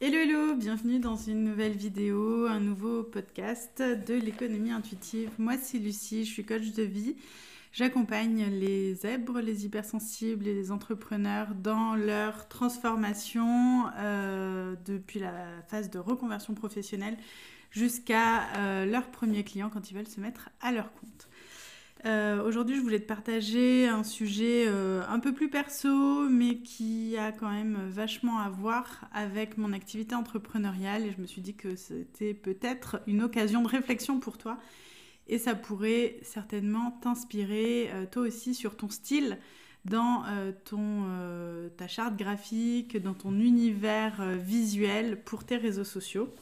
Hello hello, bienvenue dans une nouvelle vidéo, un nouveau podcast de l'économie intuitive. Moi c'est Lucie, je suis coach de vie. J'accompagne les zèbres, les hypersensibles et les entrepreneurs dans leur transformation euh, depuis la phase de reconversion professionnelle jusqu'à euh, leur premier client quand ils veulent se mettre à leur compte. Euh, aujourd'hui, je voulais te partager un sujet un peu plus perso, mais qui a quand même vachement à voir avec mon activité entrepreneuriale. Et je me suis dit que c'était peut-être une occasion de réflexion pour toi et ça pourrait certainement t'inspirer euh, toi aussi sur ton style dans euh, ton, euh, ta charte graphique, dans ton univers visuel pour tes réseaux sociaux.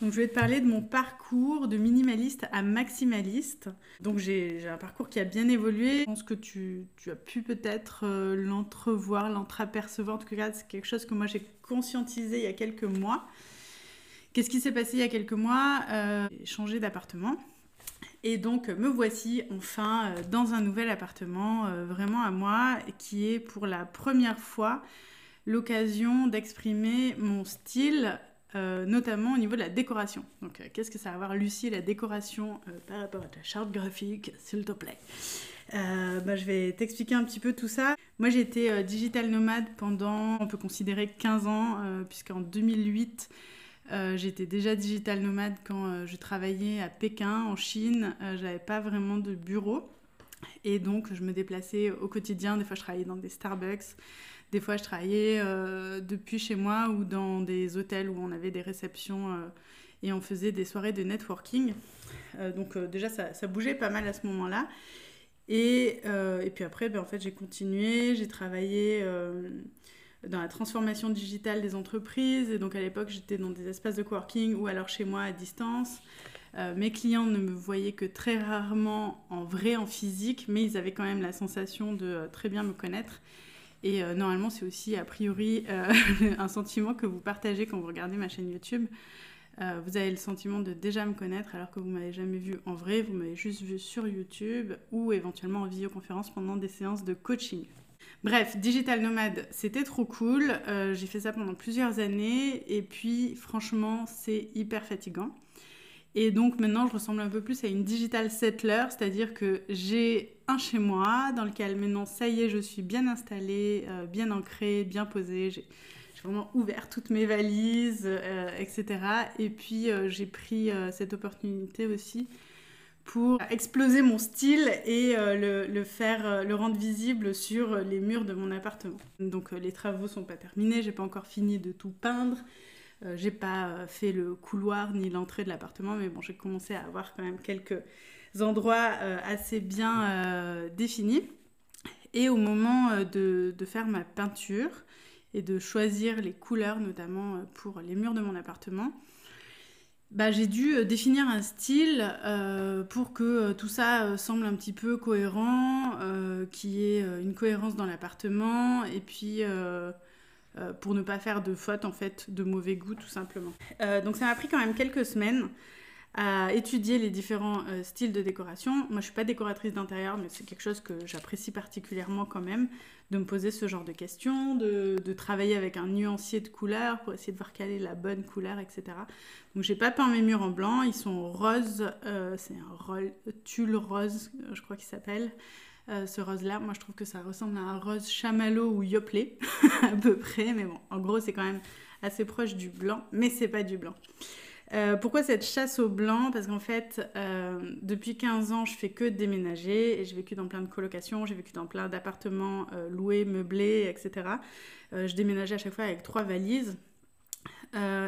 Donc je vais te parler de mon parcours de minimaliste à maximaliste. Donc j'ai un parcours qui a bien évolué. Je pense que tu, as pu peut-être l'entrevoir, l'entreapercevoir. En tout cas, c'est quelque chose que moi j'ai conscientisé il y a quelques mois. Qu'est-ce qui s'est passé il y a quelques mois? J'ai changé d'appartement. Et donc me voici enfin euh, dans un nouvel appartement, euh, vraiment à moi, qui est pour la première fois l'occasion d'exprimer mon style, euh, notamment au niveau de la décoration. Donc qu'est-ce que ça va avoir Lucie, la décoration par rapport à ta charte graphique, s'il te plaît bah, je vais t'expliquer un petit peu tout ça. Moi, j'ai été digital nomade pendant, on peut considérer 15 ans, puisqu'en 2008, euh, j'étais déjà digital nomade quand euh, je travaillais à Pékin, en Chine. Euh, j'avais pas vraiment de bureau. Et donc, je me déplaçais au quotidien. Des fois, je travaillais dans des Starbucks. Des fois, je travaillais depuis chez moi ou dans des hôtels où on avait des réceptions et on faisait des soirées de networking. donc, déjà, ça, ça, bougeait pas mal à ce moment-là. Et, et, puis après, ben, en fait, j'ai continué. J'ai travaillé dans la transformation digitale des entreprises. Et donc à l'époque, j'étais dans des espaces de coworking ou alors chez moi à distance. Euh, mes clients ne me voyaient que très rarement en vrai, en physique, mais ils avaient quand même la sensation de euh, très bien me connaître. Et euh, normalement, c'est aussi a priori un sentiment que vous partagez quand vous regardez ma chaîne YouTube. vous avez le sentiment de déjà me connaître alors que vous m'avez jamais vu en vrai, vous m'avez juste vu sur YouTube ou éventuellement en visioconférence pendant des séances de coaching. Bref, Digital Nomade, c'était trop cool. Euh, j'ai fait ça pendant plusieurs années et puis franchement, c'est hyper fatigant. Et donc maintenant, je ressemble un peu plus à une digital settler, c'est-à-dire que j'ai chez moi dans lequel maintenant, ça y est, je suis bien installée, euh, bien ancrée, bien posée. J'ai vraiment ouvert toutes mes valises, euh, etc. Et puis, j'ai pris cette opportunité aussi pour exploser mon style et euh, le, faire, euh, le rendre visible sur les murs de mon appartement. Donc euh, les travaux sont pas terminés, j'ai pas encore fini de tout peindre. j'ai pas fait le couloir ni l'entrée de l'appartement, mais bon, j'ai commencé à avoir quand même quelques endroits assez bien définis. Et au moment de, de, faire ma peinture et de choisir les couleurs, notamment pour les murs de mon appartement, bah, j'ai dû euh, définir un style euh, pour que euh, tout ça semble un petit peu cohérent, qu'il y ait une cohérence dans l'appartement et puis pour ne pas faire de faute en fait, de mauvais goût tout simplement. donc ça m'a pris quand même quelques semaines à étudier les différents euh, styles de décoration. Moi, je ne suis pas décoratrice d'intérieur, mais c'est quelque chose que j'apprécie particulièrement quand même, de me poser ce genre de questions, de, travailler avec un nuancier de couleurs pour essayer de voir quelle est la bonne couleur, etc. Donc, j'ai pas peint mes murs en blanc, ils sont roses, euh, c'est un tulle rose, euh, je crois qu'il s'appelle. ce rose-là, moi je trouve que ça ressemble à un rose chamallow ou yoplait, à peu près, mais bon, en gros c'est quand même assez proche du blanc, mais c'est pas du blanc. Euh, pourquoi cette chasse au blanc Parce qu'en fait, euh, depuis 15 ans, je fais que déménager et j'ai vécu dans plein de colocations, j'ai vécu dans plein d'appartements euh, loués, meublés, etc. je déménageais à chaque fois avec trois valises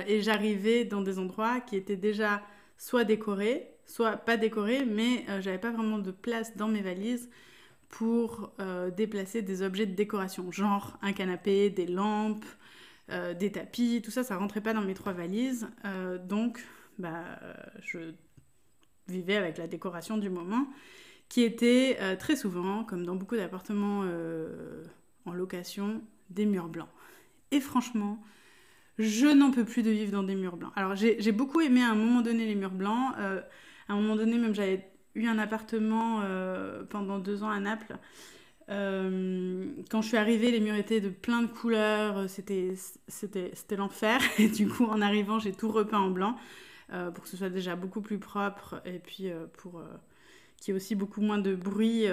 et j'arrivais dans des endroits qui étaient déjà soit décorés, soit pas décorés, mais j'avais pas vraiment de place dans mes valises pour déplacer des objets de décoration, genre un canapé, des lampes, euh, des tapis, tout ça, ça rentrait pas dans mes trois valises. Euh, donc, bah, je vivais avec la décoration du moment, qui était euh, très souvent, comme dans beaucoup d'appartements en location, des murs blancs. Et franchement, je n'en peux plus de vivre dans des murs blancs. Alors, j'ai beaucoup aimé à un moment donné les murs blancs. à un moment donné, même, j'avais eu un appartement pendant deux ans à Naples. Quand je suis arrivée, les murs étaient de plein de couleurs, c'était l'enfer. Et du coup, en arrivant, j'ai tout repeint en blanc pour que ce soit déjà beaucoup plus propre et puis pour qu'il y ait aussi beaucoup moins de bruit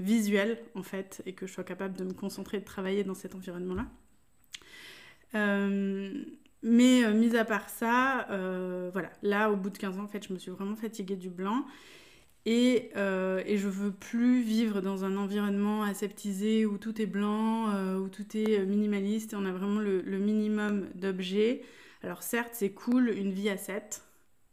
visuel en fait et que je sois capable de me concentrer et de travailler dans cet environnement-là. Euh, mais euh, mis à part ça, euh, voilà, là au bout de 15 ans, en fait, je me suis vraiment fatiguée du blanc. Et, et je veux plus vivre dans un environnement aseptisé où tout est blanc, où tout est minimaliste et on a vraiment le, le minimum d'objets. Alors certes, c'est cool une vie à 7,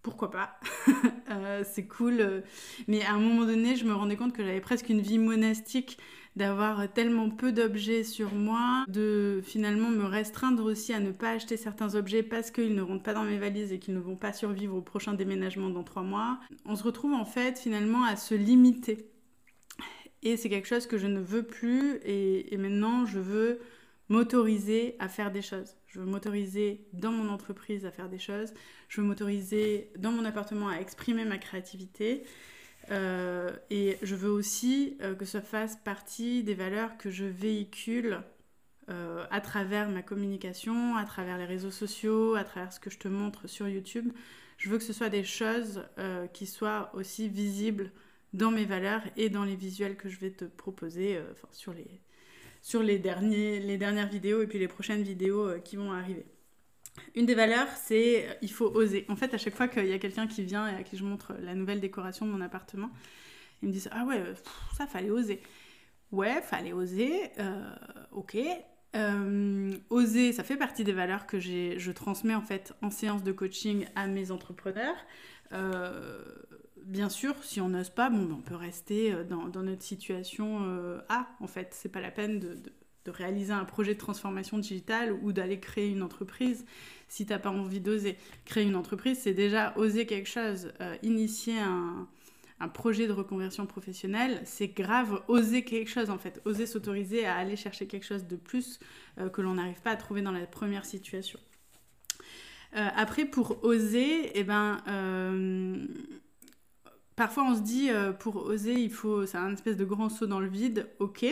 pourquoi pas euh, C'est cool. Mais à un moment donné, je me rendais compte que j'avais presque une vie monastique d'avoir tellement peu d'objets sur moi, de finalement me restreindre aussi à ne pas acheter certains objets parce qu'ils ne rentrent pas dans mes valises et qu'ils ne vont pas survivre au prochain déménagement dans trois mois. On se retrouve en fait finalement à se limiter. Et c'est quelque chose que je ne veux plus et maintenant je veux m'autoriser à faire des choses. Je veux m'autoriser dans mon entreprise à faire des choses. Je veux m'autoriser dans mon appartement à exprimer ma créativité. Euh, et je veux aussi euh, que ça fasse partie des valeurs que je véhicule euh, à travers ma communication, à travers les réseaux sociaux, à travers ce que je te montre sur YouTube. Je veux que ce soit des choses qui soient aussi visibles dans mes valeurs et dans les visuels que je vais te proposer sur les, sur les, derniers, dernières vidéos et puis les prochaines vidéos euh, qui vont arriver. Une des valeurs, c'est euh, il faut oser. En fait, à chaque fois qu'il y a quelqu'un qui vient et à qui je montre la nouvelle décoration de mon appartement, ils me disent Ah ouais, ça fallait oser. Ouais, fallait oser, euh, ok. oser, ça fait partie des valeurs que je transmets en fait en séance de coaching à mes entrepreneurs bien sûr, si on n'ose pas, bon, ben, on peut rester euh, dans, notre situation euh, A, en fait. C'est pas la peine de, réaliser un projet de transformation digitale ou d'aller créer une entreprise si t'as pas envie d'oser. Créer une entreprise, c'est déjà oser quelque chose. Euh, initier un, projet de reconversion professionnelle, c'est grave oser quelque chose, en fait. Oser s'autoriser à aller chercher quelque chose de plus que l'on n'arrive pas à trouver dans la première situation. après, pour oser, eh ben Parfois, on se dit, euh, pour oser, il faut, c'est un espèce de grand saut dans le vide. Ok,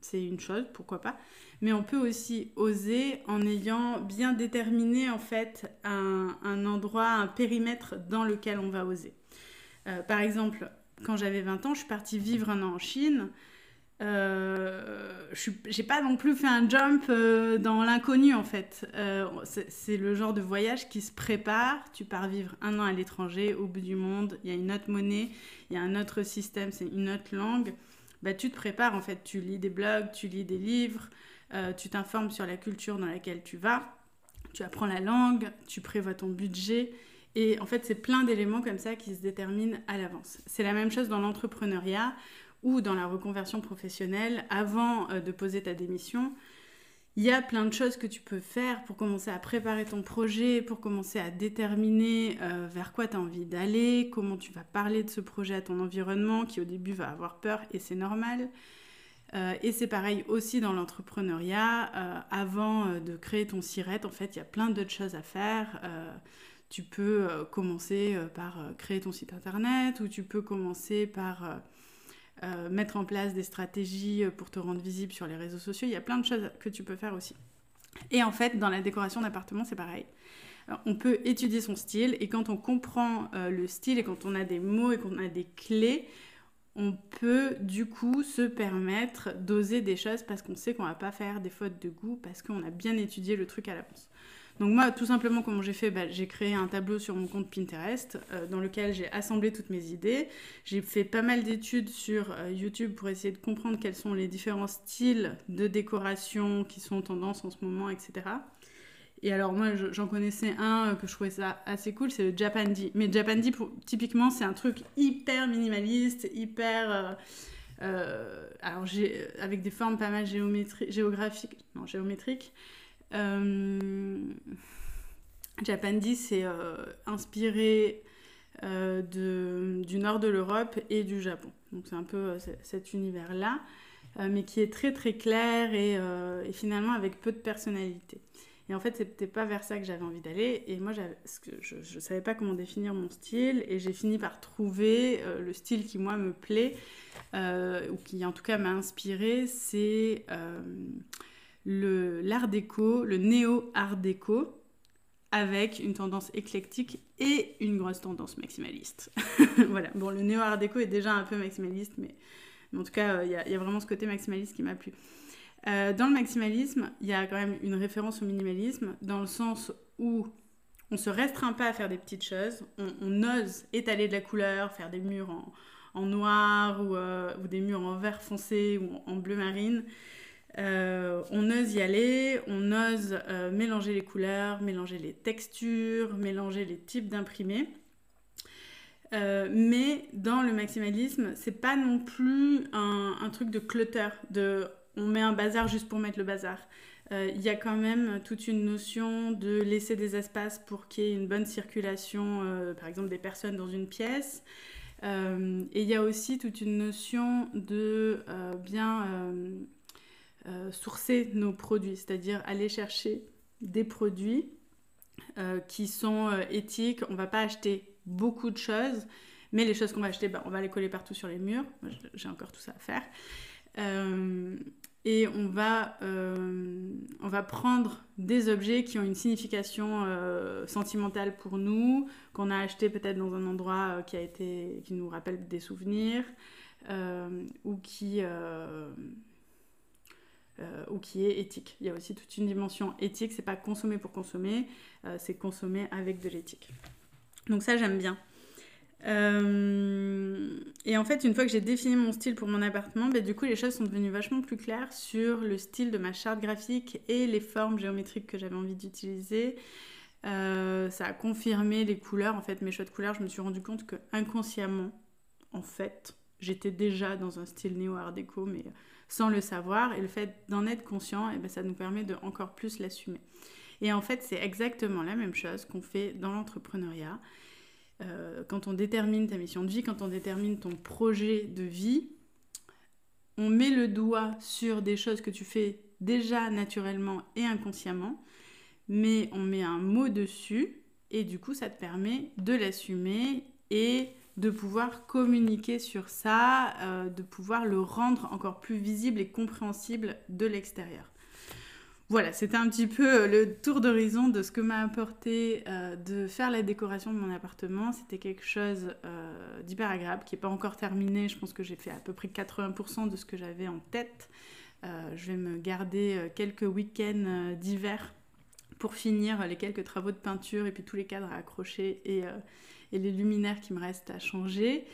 c'est une chose, pourquoi pas. Mais on peut aussi oser en ayant bien déterminé en fait un, endroit, un périmètre dans lequel on va oser. Euh, par exemple, quand j'avais 20 ans, je suis partie vivre un an en Chine. Euh, j'ai pas non plus fait un jump euh, dans l'inconnu en fait. Euh, c'est le genre de voyage qui se prépare. Tu pars vivre un an à l'étranger, au bout du monde. Il y a une autre monnaie, il y a un autre système, c'est une autre langue. Bah, tu te prépares en fait. Tu lis des blogs, tu lis des livres, tu t'informes sur la culture dans laquelle tu vas. Tu apprends la langue, tu prévois ton budget. Et en fait, c'est plein d'éléments comme ça qui se déterminent à l'avance. C'est la même chose dans l'entrepreneuriat ou dans la reconversion professionnelle, avant euh, de poser ta démission, il y a plein de choses que tu peux faire pour commencer à préparer ton projet, pour commencer à déterminer euh, vers quoi tu as envie d'aller, comment tu vas parler de ce projet à ton environnement qui au début va avoir peur et c'est normal. Euh, et c'est pareil aussi dans l'entrepreneuriat. avant de créer ton sirette, en fait, il y a plein d'autres choses à faire. tu peux commencer par créer ton site internet ou tu peux commencer par euh, mettre en place des stratégies euh, pour te rendre visible sur les réseaux sociaux. Il y a plein de choses que tu peux faire aussi. Et en fait, dans la décoration d'appartement, c'est pareil. on peut étudier son style et quand on comprend euh, le style et quand on a des mots et qu'on a des clés, on peut du coup se permettre d'oser des choses parce qu'on sait qu'on va pas faire des fautes de goût parce qu'on a bien étudié le truc à l'avance. Donc moi, tout simplement, comment j'ai fait bah, J'ai créé un tableau sur mon compte Pinterest euh, dans lequel j'ai assemblé toutes mes idées. J'ai fait pas mal d'études sur euh, YouTube pour essayer de comprendre quels sont les différents styles de décoration qui sont en tendance en ce moment, etc. Et alors moi, j'en connaissais un euh, que je trouvais ça assez cool, c'est le Japandi. Mais Japandi, typiquement, c'est un truc hyper minimaliste, hyper... alors avec des formes pas mal géographiques, non, géométriques. Euh, Japandi, c'est euh, inspiré euh, de, du nord de l'Europe et du Japon. Donc c'est un peu cet univers-là, mais qui est très très clair et, finalement avec peu de personnalité. Et en fait, c'était pas vers ça que j'avais envie d'aller. Et moi, je ne savais pas comment définir mon style. Et j'ai fini par trouver le style qui, moi, me plaît, ou qui, en tout cas, m'a inspiré. C'est l'art déco, le néo-art déco, avec une tendance éclectique et une grosse tendance maximaliste. voilà. Bon, le néo-art déco est déjà un peu maximaliste, mais, en tout cas, il y, y, a vraiment ce côté maximaliste qui m'a plu. Euh, dans le maximalisme, il y a quand même une référence au minimalisme, dans le sens où on se restreint pas à faire des petites choses, on, ose étaler de la couleur, faire des murs en, noir euh, ou, des murs en vert foncé ou en, bleu marine. Euh, on ose y aller, on ose mélanger les couleurs, mélanger les textures, mélanger les types d'imprimés. mais dans le maximalisme, c'est pas non plus un, un truc de clutter, de on met un bazar juste pour mettre le bazar. Euh, il y a quand même toute une notion de laisser des espaces pour qu'il y ait une bonne circulation, euh, par exemple des personnes dans une pièce. Euh, et il y a aussi toute une notion de bien sourcer nos produits, c'est-à-dire aller chercher des produits qui sont éthiques. On va pas acheter beaucoup de choses, mais les choses qu'on va acheter, bah, on va les coller partout sur les murs. J'ai encore tout ça à faire. Euh, et on va, euh, on va prendre des objets qui ont une signification euh, sentimentale pour nous, qu'on a acheté peut-être dans un endroit qui, a été, qui nous rappelle des souvenirs, ou, qui, ou qui est éthique. Il y a aussi toute une dimension éthique, c'est pas consommer pour consommer, c'est consommer avec de l'éthique. Donc ça j'aime bien. Euh, et en fait, une fois que j'ai défini mon style pour mon appartement, bah, du coup, les choses sont devenues vachement plus claires sur le style de ma charte graphique et les formes géométriques que j'avais envie d'utiliser. Euh, ça a confirmé les couleurs, en fait, mes choix de couleurs. Je me suis rendu compte que inconsciemment, en fait, j'étais déjà dans un style néo-art déco, mais sans le savoir. Et le fait d'en être conscient, eh ben, ça nous permet de encore plus l'assumer. Et en fait, c'est exactement la même chose qu'on fait dans l'entrepreneuriat. Euh, quand on détermine ta mission de vie, quand on détermine ton projet de vie, on met le doigt sur des choses que tu fais déjà naturellement et inconsciemment, mais on met un mot dessus et du coup ça te permet de l'assumer et de pouvoir communiquer sur ça, euh, de pouvoir le rendre encore plus visible et compréhensible de l'extérieur. Voilà, c'était un petit peu euh, le tour d'horizon de ce que m'a apporté euh, de faire la décoration de mon appartement. C'était quelque chose d'hyper agréable qui n'est pas encore terminé. Je pense que j'ai fait à peu près 80% de ce que j'avais en tête. je vais me garder quelques week-ends d'hiver pour finir les quelques travaux de peinture et puis tous les cadres à accrocher et, et les luminaires qui me restent à changer.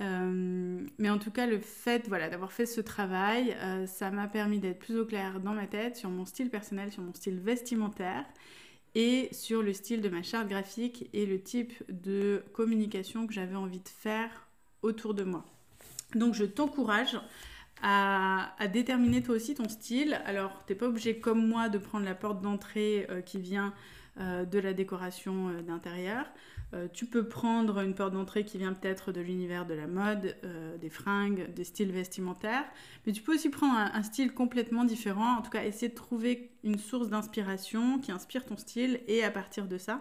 Euh, mais en tout cas, le fait voilà, d'avoir fait ce travail, euh, ça m'a permis d'être plus au clair dans ma tête sur mon style personnel, sur mon style vestimentaire et sur le style de ma charte graphique et le type de communication que j'avais envie de faire autour de moi. Donc je t'encourage à, déterminer toi aussi ton style. Alors, tu n'es pas obligé comme moi de prendre la porte d'entrée euh, qui vient de la décoration d'intérieur. Euh, tu peux prendre une porte d'entrée qui vient peut-être de l'univers de la mode, euh, des fringues, des styles vestimentaires, mais tu peux aussi prendre un, style complètement différent, en tout cas essayer de trouver une source d'inspiration qui inspire ton style et à partir de ça,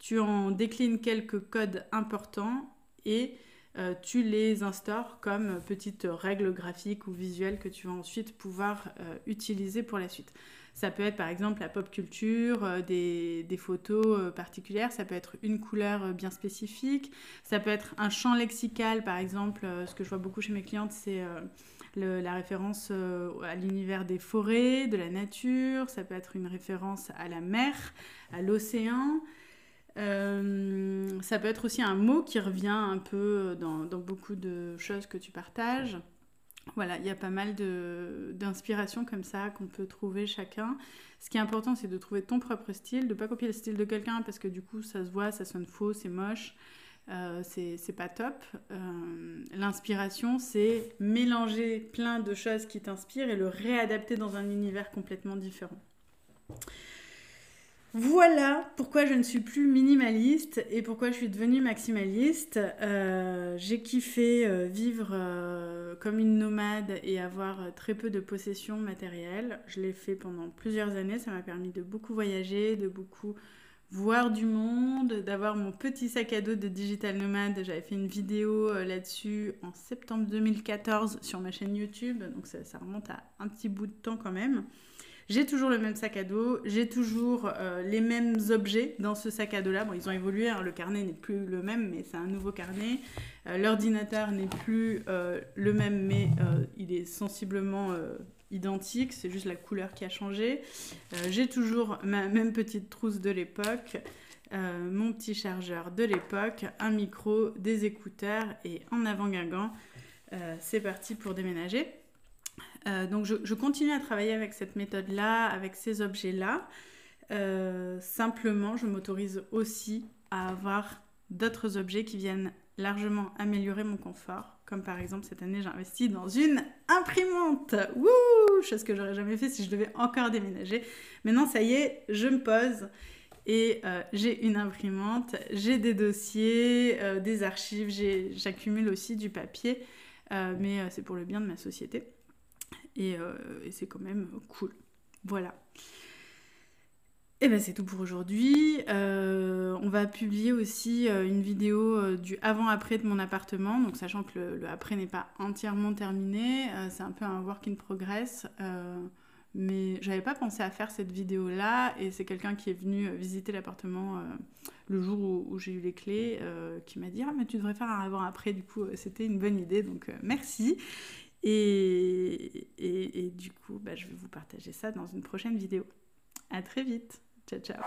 tu en déclines quelques codes importants et euh, tu les instaures comme petites règles graphiques ou visuelles que tu vas ensuite pouvoir utiliser pour la suite. Ça peut être par exemple la pop culture, euh, des, photos euh, particulières, ça peut être une couleur euh, bien spécifique, ça peut être un champ lexical par exemple. ce que je vois beaucoup chez mes clientes, c'est la référence à l'univers des forêts, de la nature, ça peut être une référence à la mer, à l'océan. Ça peut être aussi un mot qui revient un peu dans beaucoup de choses que tu partages. Voilà, il y a pas mal d'inspirations comme ça qu'on peut trouver chacun. Ce qui est important, c'est de trouver ton propre style, de ne pas copier le style de quelqu'un parce que du coup, ça se voit, ça sonne faux, c'est moche, euh, c'est pas top. Euh, l'inspiration, c'est mélanger plein de choses qui t'inspirent et le réadapter dans un univers complètement différent. Voilà pourquoi je ne suis plus minimaliste et pourquoi je suis devenue maximaliste. Euh, j'ai kiffé euh, vivre euh, comme une nomade et avoir très peu de possessions matérielles. Je l'ai fait pendant plusieurs années. Ça m'a permis de beaucoup voyager, de beaucoup voir du monde, d'avoir mon petit sac à dos de digital nomade. J'avais fait une vidéo là-dessus en septembre 2014 sur ma chaîne YouTube. Donc ça, ça remonte à un petit bout de temps quand même. J'ai toujours le même sac à dos, j'ai toujours euh, les mêmes objets dans ce sac à dos-là. Bon, ils ont évolué, hein, le carnet n'est plus le même, mais c'est un nouveau carnet. Euh, l'ordinateur n'est plus euh, le même, mais il est sensiblement identique, c'est juste la couleur qui a changé. j'ai toujours ma même petite trousse de l'époque. mon petit chargeur de l'époque, un micro, des écouteurs et en avant Guingamp. c'est parti pour déménager. Euh, donc je, continue à travailler avec cette méthode-là, avec ces objets-là. Euh, simplement, je m'autorise aussi à avoir d'autres objets qui viennent largement améliorer mon confort. Comme par exemple, cette année, j'ai investi dans une imprimante. Wouh Chose que j'aurais jamais fait si je devais encore déménager. Maintenant, ça y est, je me pose et euh, j'ai une imprimante, j'ai des dossiers, des archives, j'accumule aussi du papier, mais c'est pour le bien de ma société. Euh, et, c'est quand même cool. Voilà. Et ben c'est tout pour aujourd'hui. Euh, on va publier aussi euh, une vidéo du avant-après de mon appartement. Donc sachant que le, après n'est pas entièrement terminé, c'est un peu un work in progress. mais j'avais pas pensé à faire cette vidéo là et c'est quelqu'un qui est venu visiter l'appartement le jour où, j'ai eu les clés qui m'a dit ah mais tu devrais faire un avant-après. Du coup c'était une bonne idée donc merci. Et, du coup, bah, je vais vous partager ça dans une prochaine vidéo. À très vite. Ciao, ciao.